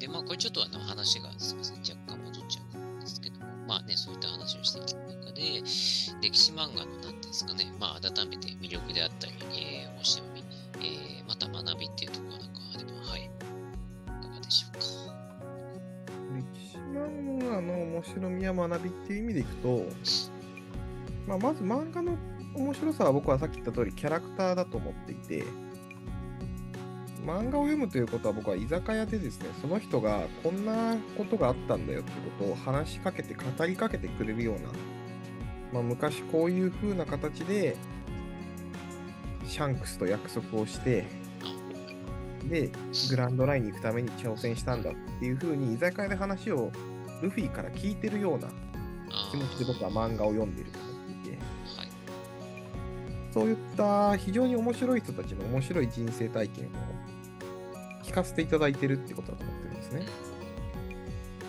で、まあ、これちょっとあの話がすみません、若干戻っちゃうんですけども、まあね、そういった話をしていく中で、歴史漫画の何ですかね、まあ、改めて魅力であったり、えー、面白み、えー、また学びっていうところなんかあれば、はい、いかがでしょうか。歴史漫画の面白みや学びっていう意味でいくと、まあ、まず漫画の面白さは僕はさっき言った通りキャラクターだと思っていて、漫画を読むということは僕は居酒屋でですね、その人がこんなことがあったんだよってことを話しかけて語りかけてくれるような、まあ、昔こういう風な形でシャンクスと約束をして、で、グランドラインに行くために挑戦したんだっていう風に居酒屋で話をルフィから聞いてるような気持ちで僕は漫画を読んでる、そういった非常に面白い人たちの面白い人生体験を聞かせていただいてるってことだと思ってるんですね。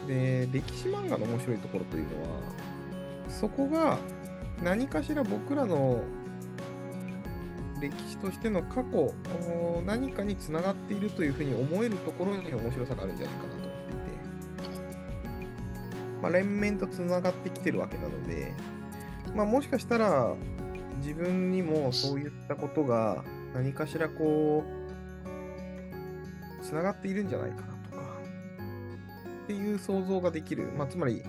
で、歴史漫画の面白いところというのは、そこが何かしら僕らの歴史としての過去、何かにつながっているというふうに思えるところに面白さがあるんじゃないかなと思っていて、まあ、連綿とつながってきてるわけなので、まあ、もしかしたら自分にもそういったことが何かしらこうつながっているんじゃないかなとか、っていう想像ができる。まあ、つまり、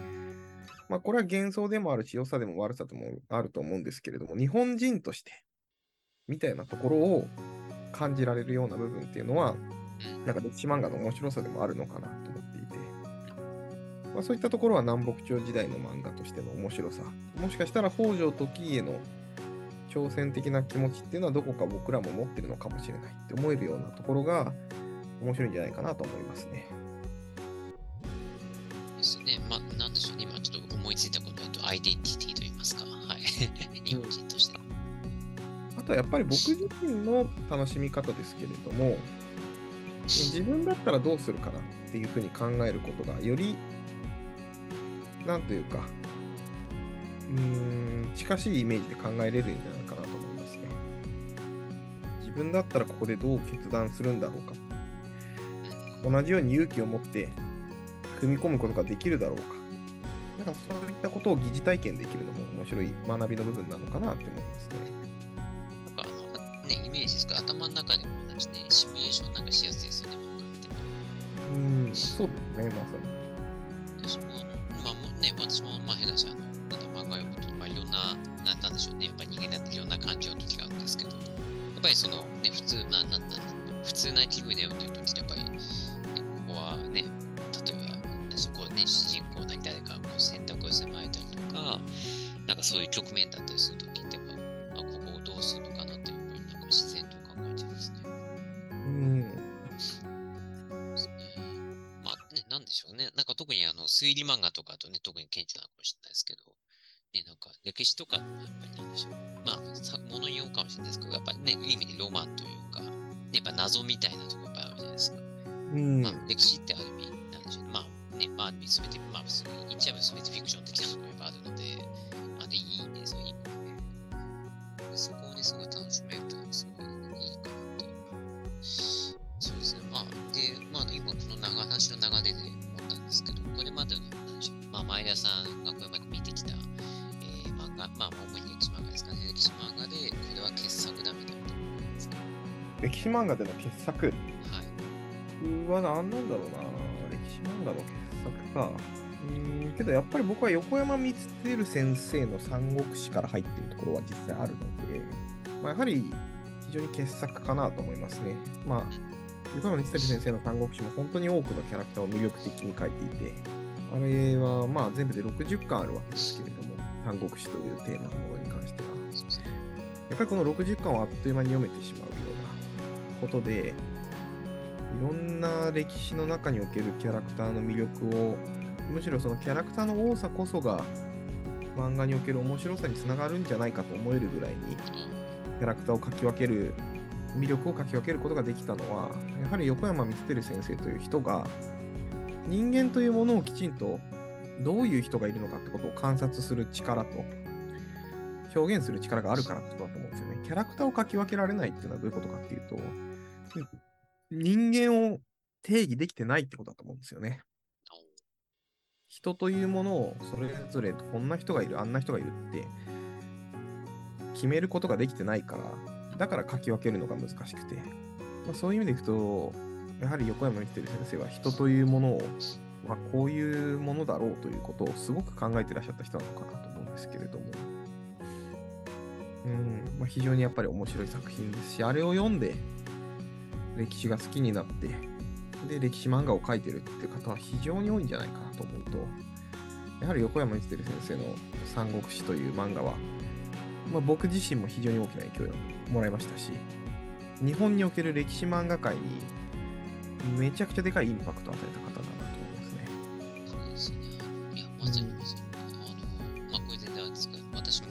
まあ、これは幻想でもあるし、良さでも悪さでもあると思うんですけれども、日本人として、みたいなところを感じられるような部分っていうのは、なんか歴史漫画の面白さでもあるのかなと思っていて、まあ、そういったところは南北朝時代の漫画としての面白さ、もしかしたら北条時家の挑戦的な気持ちっていうのはどこか僕らも持ってるのかもしれないって思えるようなところが、面白いんじゃないかなと思いますね。ですね。まあ、なんでしょうね。今ちょっと思いついたことだと、アイデンティティと言いますか。はい。日本人として。あとはやっぱり僕自身の楽しみ方ですけれども、自分だったらどうするかなっていうふうに考えることが、より、なんというか、うーん、近しいイメージで考えれるんじゃないかなと思いますね。自分だったらここでどう決断するんだろうか同じように勇気を持って踏み込むことができるだろうか。なんかそういったことを疑似体験できるのも面白い学びの部分なのかなって思いますね。なんかあの、ね、イメージですか頭の中でも同じね、シミュレーションなんかしやすいですよね。うん、そうですね、まさに。私も、まあね、私も、ぱりその、ね、普通、まあ、なんだ、普通な気分で読んでる時って、やっぱり、はね、例えば、そこね、主人公なり誰かこう選択を迫られたりとか、なんかそういう局面だったりするときって、まあ、ここをどうするのかなっていうふうになんか自然と考えてますね。うん。ですね。まあね、なんでしょうね。なんか特にあの、推理漫画とかとね、特に顕著なのかもしれないですけど、ね、なんか歴史とか、やっぱりなんでしょう。まあ、ものにようかもしれないですけど、やっぱりね、いい意味でロマンというか、ね、やっぱ謎みたいなところがあるじゃないですか。うん、まあ、歴史ってある意味、なんでしょうね。まあね、まあ、すべて、まあ、普通に言っちゃえばすべてフィクション的なところがあるので、あの、いいね、そういう意味で。そこをね、すごい楽しめると、すごいいいかなっていう。そうですね。まあ、で、まあ、今この長話の流れで思ったんですけど、これまでの、なんでしょう。まあ、前田さんがこれまでえー、漫画、まあ、主に歴史漫画ですかね。歴史漫画で、これは傑作だみたいなと思いますか歴史漫画での傑作？は何なんだろうな。歴史漫画の傑作か。うん、けどやっぱり僕は横山光輝先生の三国志から入っているところは実際あるので、まあ、やはり非常に傑作かなと思いますね。まあ、横山光輝先生の三国志も本当に多くのキャラクターを魅力的に書いていて、あれはまあ全部で60巻あるわけですけれども、三国志というテーマのものに関しては。やっぱりこの60巻をあっという間に読めてしまうようなことで、いろんな歴史の中におけるキャラクターの魅力をむしろそのキャラクターの多さこそが漫画における面白さにつながるんじゃないかと思えるぐらいにキャラクターを描き分ける魅力を描き分けることができたのはやはり横山光輝先生という人が人間というものをきちんとどういう人がいるのかってことを観察する力と表現する力があるからってことだと思うんですよね。キャラクターを描き分けられないっていうのはどういうことかっていうと人間を定義できてないってことだと思うんですよね。人というものをそれぞれこんな人がいる、あんな人がいるって決めることができてないから、だから書き分けるのが難しくて、まあ、そういう意味でいくと、やはり横山光輝先生は人というものを、まあ、こういうものだろうということをすごく考えてらっしゃった人なのかなと思うんですけれども、うんまあ、非常にやっぱり面白い作品ですし、あれを読んで歴史が好きになって、で、歴史漫画を描いてるっていう方は非常に多いんじゃないかなと思うと、やはり横山光輝先生の三国志という漫画は、まあ、僕自身も非常に大きな影響をもらいましたし、日本における歴史漫画界にめちゃくちゃでかいインパクトを与えた方だまさにまさに。あの、まあ、これ全然あれですけど、私も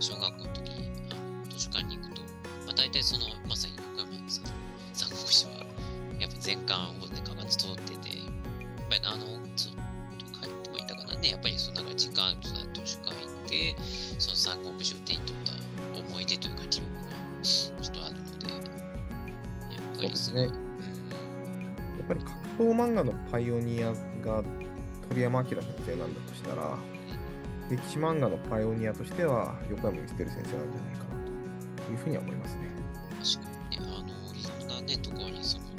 小学校の時、あの図書館に行くと、まあ、大体その、まさに横山さんの三国志は、やっぱ全巻をね、かがつ通ってて、やっぱりあの、そう、書いてもいたかなね、やっぱりそのなんか時間あると図書館行って、その三国志を手に取った思い出というか記憶がちょっとあるので、やっぱりそうですねうんやっぱり格闘漫画のパイオニアが鳥山明先生なんだとしたら、歴史漫画のパイオニアとしては横山光輝先生なんじゃないかなというふうには思いますね。確かに、あの、いろんなね、ところにその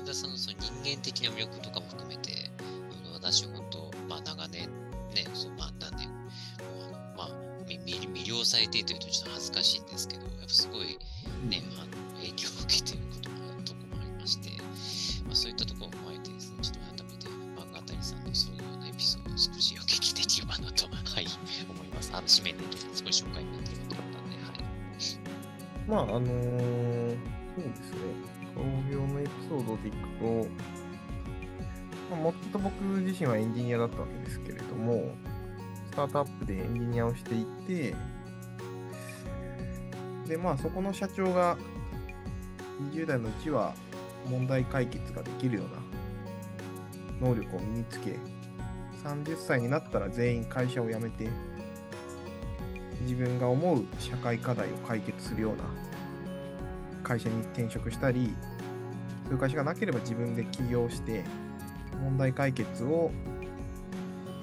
ね、この前田さんのその人間的な魅力とかも含めて、あの私、本当、まあ、長年、ね、そうまあ、何年、まあ、魅了されているというとちょっと恥ずかしいんですけど、やっぱすごい、ね、あの影響を受けていることもところもありまして、まあ、そういったところを踏まえてですね、ちょっと改めて漫画谷さんのそういうようなエピソードを少しお聞きできればなと、はい、思います。あの、締めで少し紹介になっていると思ったんで、はい。まあ、あのーそうですね。創業のエピソードでいくと、まあ、もともと僕自身はエンジニアだったわけですけれども、スタートアップでエンジニアをしていて、で、まあ、そこの社長が20代のうちは問題解決ができるような能力を身につけ、30歳になったら全員会社を辞めて、自分が思う社会課題を解決するような会社に転職したり、そういう会社がなければ自分で起業して、問題解決を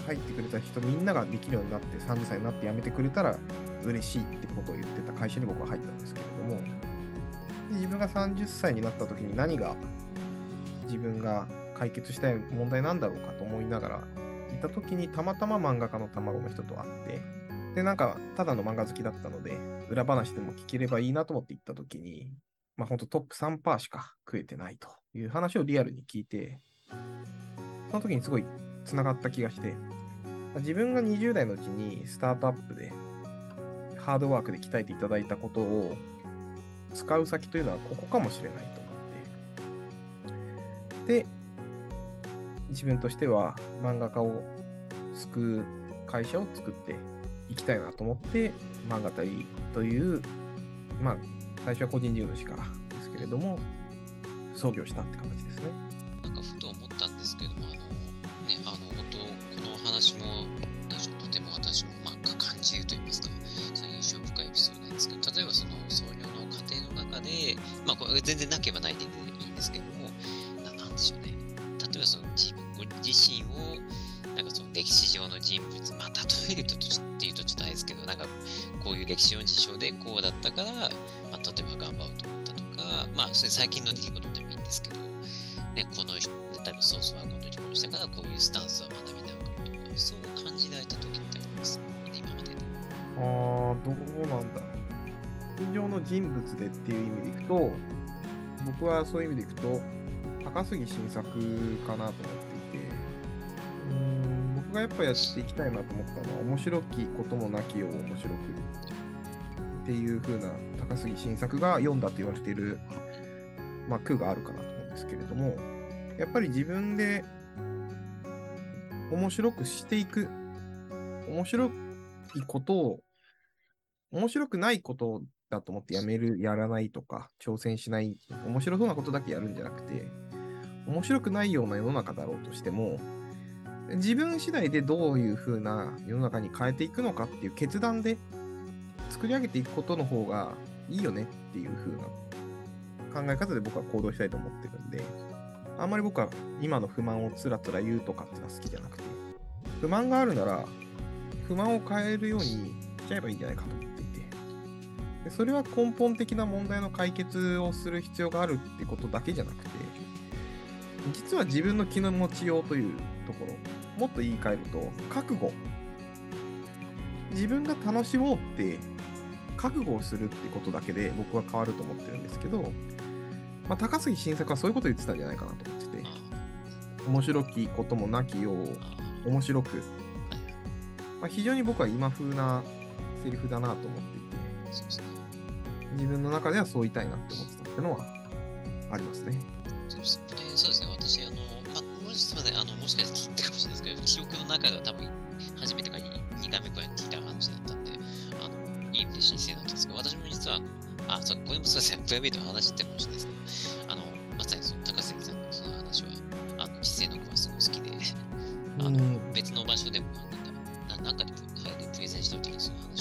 入ってくれた人みんなができるようになって30歳になって辞めてくれたら嬉しいってことを言ってた会社に僕は入ったんですけれども、で自分が30歳になった時に何が自分が解決したい問題なんだろうかと思いながらいた時にたまたま漫画家の卵の人と会って、で、なんか、ただの漫画好きだったので、裏話でも聞ければいいなと思って行ったときに、まあ、ほんとトップ3%しか食えてないという話をリアルに聞いて、その時にすごい繋がった気がして、自分が20代のうちにスタートアップで、ハードワークで鍛えていただいたことを使う先というのはここかもしれないと思って、で、自分としては漫画家を救う会社を作っていきたいなと思って、漫画隊という、まあ、最初は個人事業主からですけれども、創業したって形ですね。なんかふと思ったんですけども、あの、ね、あの、本当、この話も、とても私も、まあ、感じると言いますか、印象深いエピソードなんですけど、例えばその創業の過程の中で、まあ、これ全然なければないでいいんですけども、ななんでしょうね。例えばその自分ご自身を、なんかその歴史上の人物、まあ、例えるとちょっていうとちょっとあれですけど、なんかこういう歴史上の事象でこうだったから、まあ、例えば頑張ろうと思ったとか、まあ、それ最近の出来事でもいいんですけど、ね、この人、例えばソースはこの人こうしたから、こういうスタンスは学びなのかとか、そう感じられた時ってあります今までで。あー、どうなんだろう。現状の人物でっていう意味でいくと、僕はそういう意味でいくと、高杉晋作かなと思っていて、うん僕がやっぱやっていきたいなと思ったのは、面白きこともなきよう面白くっていう風な高杉晋作が読んだと言われている、まあ、句があるかなと思うんですけれども、やっぱり自分で面白くしていく。面白いことを、面白くないことだと思ってやめる、やらないとか、挑戦しない、面白そうなことだけやるんじゃなくて、面白くないような世の中だろうとしても、自分次第でどういう風な世の中に変えていくのかっていう決断で作り上げていくことの方がいいよねっていう風な考え方で僕は行動したいと思ってるんで、あんまり僕は今の不満をつらつら言うとかっていうのは好きじゃなくて、不満があるなら、不満を変えるようにしちゃえばいいんじゃないかと思っていて、でそれは根本的な問題の解決をする必要があるってことだけじゃなくて、実は自分の気の持ちようというところ、もっと言い換えると、覚悟。自分が楽しもうって覚悟をするってことだけで僕は変わると思ってるんですけど、まあ、高杉晋作はそういうこと言ってたんじゃないかなと思ってて、面白きこともなきよう、面白く、まあ、非常に僕は今風なセリフだなと思っていて、自分の中ではそう言いたいなって思ってたっていうのはありますね。そうですね、私、あの、あ、もしすみません、あの、もしかして聞いたかもしれないですけど、記憶の中では多分、初めてか2回目くらいにの、いい意味で申請なんですけど、私も実は、あ、そう、これもそうですね、プライベートの話ってかもしれない。ですけど、あの、まさにその高杉さんのその話は、あの、実践の子はすごい好きで、あの、別の場所でも、なんだなんかでプレゼンした時にその話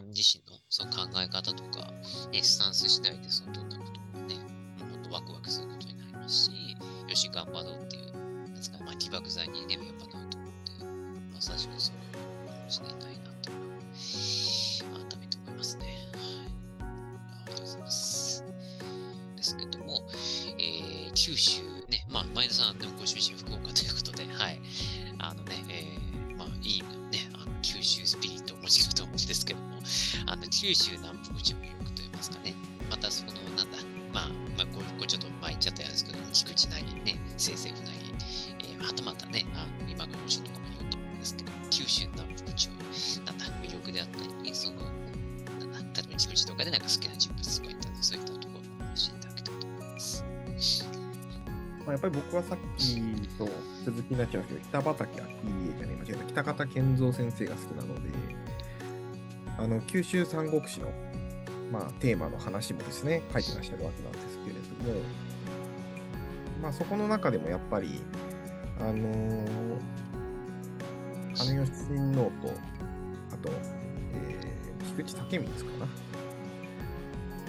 分自身のその考え方とか、ね、スタンス次第でそのどんなこともね、もうほんとワクワクすることになりますし、よし、頑張ろうっていう、なんですか、まあ、起爆剤にね、やっぱなると思って、まさしくそうかもしていたいなと、改めて思いますね。はい。ありがとうございます。ですけども、えー、九州ね、まあ、前田さんでもご出身福岡で、九州南部口の魅力といいますかね、またその、なんだ、まあ、まあ、こうこれちょっと前言っちゃったやつですけど、菊池なりね、清政府なり、えー、はたまたね、あ今の吉野とかもいると思うんですけど、九州南部口の、なんだ、魅力であったり、その、なんだ、例えば菊池とかでなんか好きな人物とかいったら、そういったところも話しいただけたらと思います。まあ、やっぱり僕はさっきと続きになっちゃうんですけど、北畠あ、いいえじゃねえ、間違えた。北方健三先生が好きなので、あの、九州三国志の、まあ、テーマの話もですね、書いてらっしゃるわけなんですけれども、まあ、そこの中でもやっぱり、あのー、羽吉親王と、あと、えー、菊池武光かな。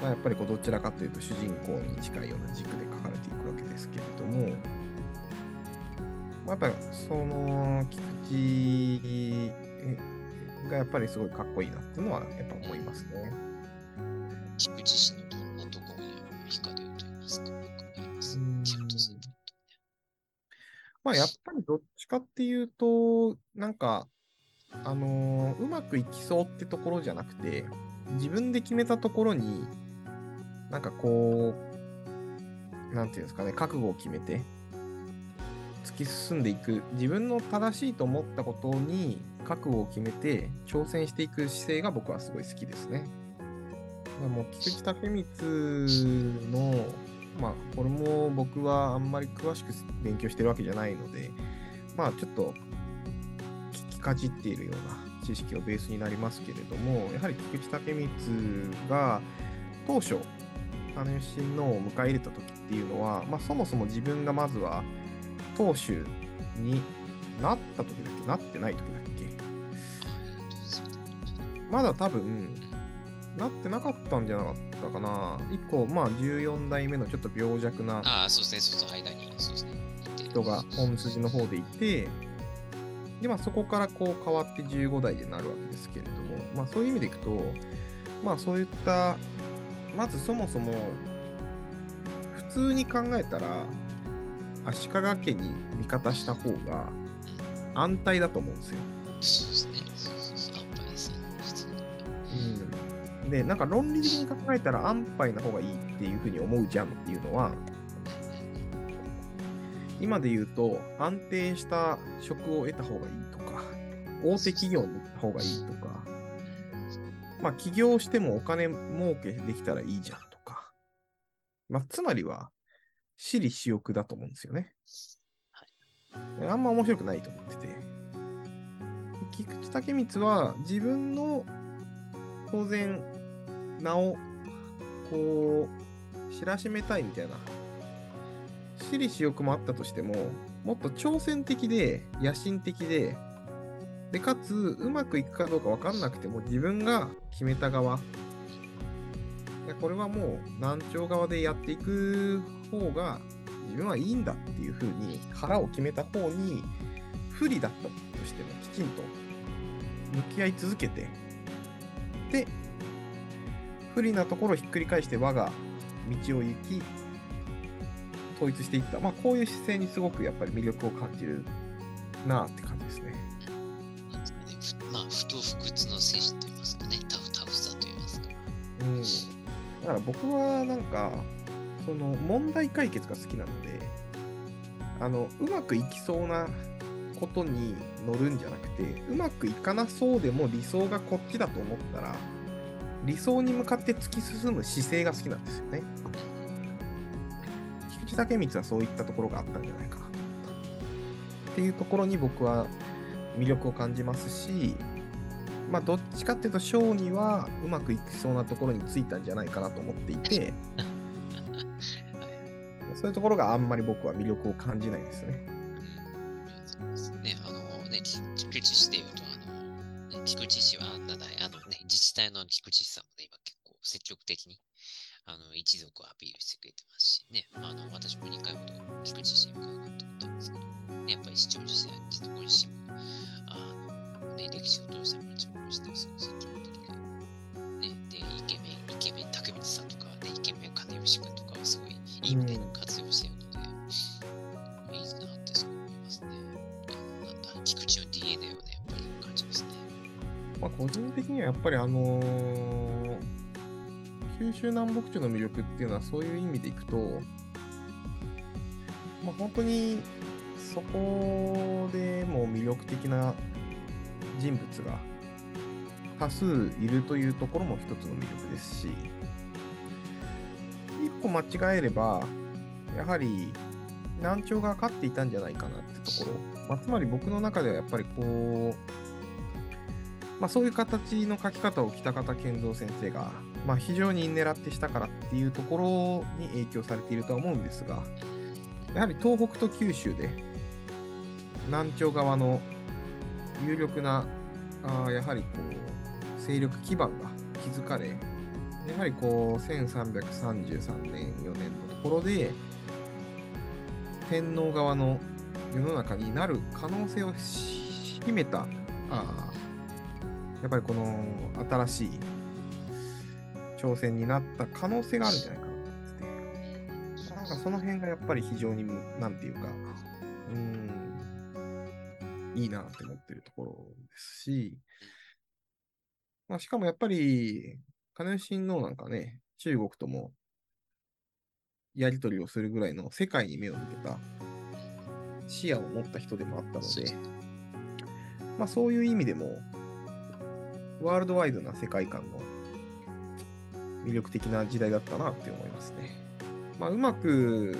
まあ、やっぱりこうどちらかというと主人公に近いような軸で書かれていくわけですけれども、まあ、やっぱその菊池がやっぱりすごいかっこいいなっていうのはやっぱ思いますね。菊池氏のどんなところに惹かれると言いますか、ます。まあやっぱりどっちかっていうと、なんか、あのーうまくいきそうってところじゃなくて、自分で決めたところに、なんかこう、なんていうんですかね、覚悟を決めて、突き進んでいく、自分の正しいと思ったことに覚悟を決めて挑戦していく姿勢が僕はすごい好きですね。もう菊池武光の、まあこれも僕はあんまり詳しく勉強してるわけじゃないので、まあちょっと聞きかじっているような知識をベースになりますけれども、やはり菊池武光が当初、羽吉親王を迎え入れた時っていうのは、まあ、そもそも自分がまずは当主になった時だっけ？なってない時だっけ？まだ多分、なってなかったんじゃなかったかな。以降、まあ14代目のちょっと病弱なああ、そうですね、そうそう、間に、そうですね。人が本筋の方でいて、で、まあそこからこう変わって15代でなるわけですけれども、まあそういう意味でいくと、まあそういった、まずそもそも、普通に考えたら、足利家に味方した方が安泰だと思うんですよ。うん。で、なんか論理的に考えたら安牌な方がいいっていうふうに思うじゃんっていうのは、今で言うと、安定した職を得た方がいいとか、大手企業に行った方がいいとか、まあ、起業してもお金儲けできたらいいじゃんとか、まあ、つまりは、私利私欲だと思うんですよね。はい、あんま面白くないと思ってて。菊池武光は自分の当然名をこう知らしめたいみたいな。私利私欲もあったとしてももっと挑戦的で野心的ででかつうまくいくかどうか分かんなくても自分が決めた側。これはもう難聴側でやっていく方が自分はいいんだっていう風に腹を決めた方に不利だったとしてもきちんと向き合い続けてで不利なところをひっくり返して我が道を行き統一していったまあこういう姿勢にすごくやっぱり魅力を感じるなって感じですね。まあ不と不屈の精神といいますかねタフタフさといいますか。うん。だから僕はなんかその問題解決が好きなのであのうまくいきそうなことに乗るんじゃなくてうまくいかなそうでも理想がこっちだと思ったら理想に向かって突き進む姿勢が好きなんですよね。菊池武光はそういったところがあったんじゃないかなっていうところに僕は魅力を感じますし、まあ、どっちかっていうと、ショーにはうまくいきそうなところについたんじゃないかなと思っていて、そういうところがあんまり僕は魅力を感じないですね。ね、体の菊池さんもね、今結構積極的に、あの、一族をアピールしてくれてますしね、あの、私も2回ほど菊池市に伺ったことあるんですけど、ね、やっぱり市長自体ってところ自身も、あの、ね、歴史を通した町おこして、すまあ、個人的にはやっぱりあのー、九州南北地の魅力っていうのはそういう意味でいくと、まあ、本当にそこでも魅力的な人物が多数いるというところも一つの魅力ですし、一歩間違えれば、やはり難聴が勝っていたんじゃないかなってところ、まあ、つまり僕の中ではやっぱりこう、まあ、そういう形の書き方を北方健三先生が、まあ、非常に狙ってしたからっていうところに影響されているとは思うんですが、やはり東北と九州で南朝側の有力なあやはりこう勢力基盤が築かれやはりこう1333年4年のところで天皇側の世の中になる可能性を秘めたあやっぱりこの新しい挑戦になった可能性があるんじゃないかなと思っててなんかその辺がやっぱり非常になんていうかうんいいなって思ってるところですし、まあ、しかもやっぱり、金吉親王なんかね、中国ともやり取りをするぐらいの世界に目を向けた視野を持った人でもあったので、まあそういう意味でも、ワールドワイドな世界観の魅力的な時代だったなって思いますね。まあうまく、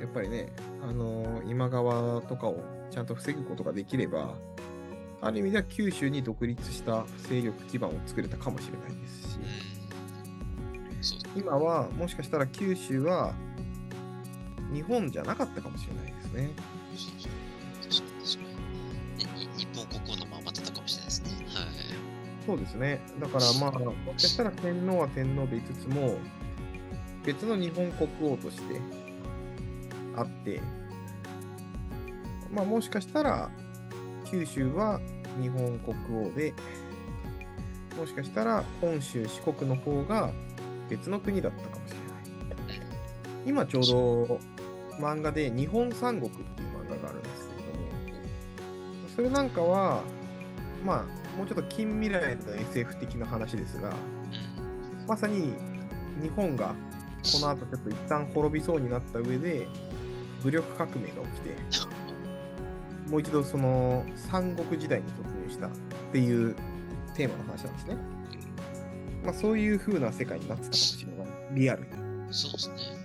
やっぱりね、あのー、今川とかをちゃんと防ぐことができれば、ある意味では九州に独立した勢力基盤を作れたかもしれないですし、今はもしかしたら九州は日本じゃなかったかもしれないですね。日本国王のそうですね。だからまあ、もしかしたら天皇は天皇でいつつも、別の日本国王としてあって、まあ、もしかしたら九州は日本国王でもしかしたら本州四国の方が別の国だったかもしれない。今ちょうど漫画で日本三国っていう漫画があるんですけれども、それなんかは、まあ、もうちょっと近未来の SF 的な話ですが、まさに日本がこの後ちょっと一旦滅びそうになった上で、武力革命が起きて、もう一度その三国時代に突入したっていうテーマの話なんですね。まあそういう風な世界になってたかもしれない。リアルに。そうですね。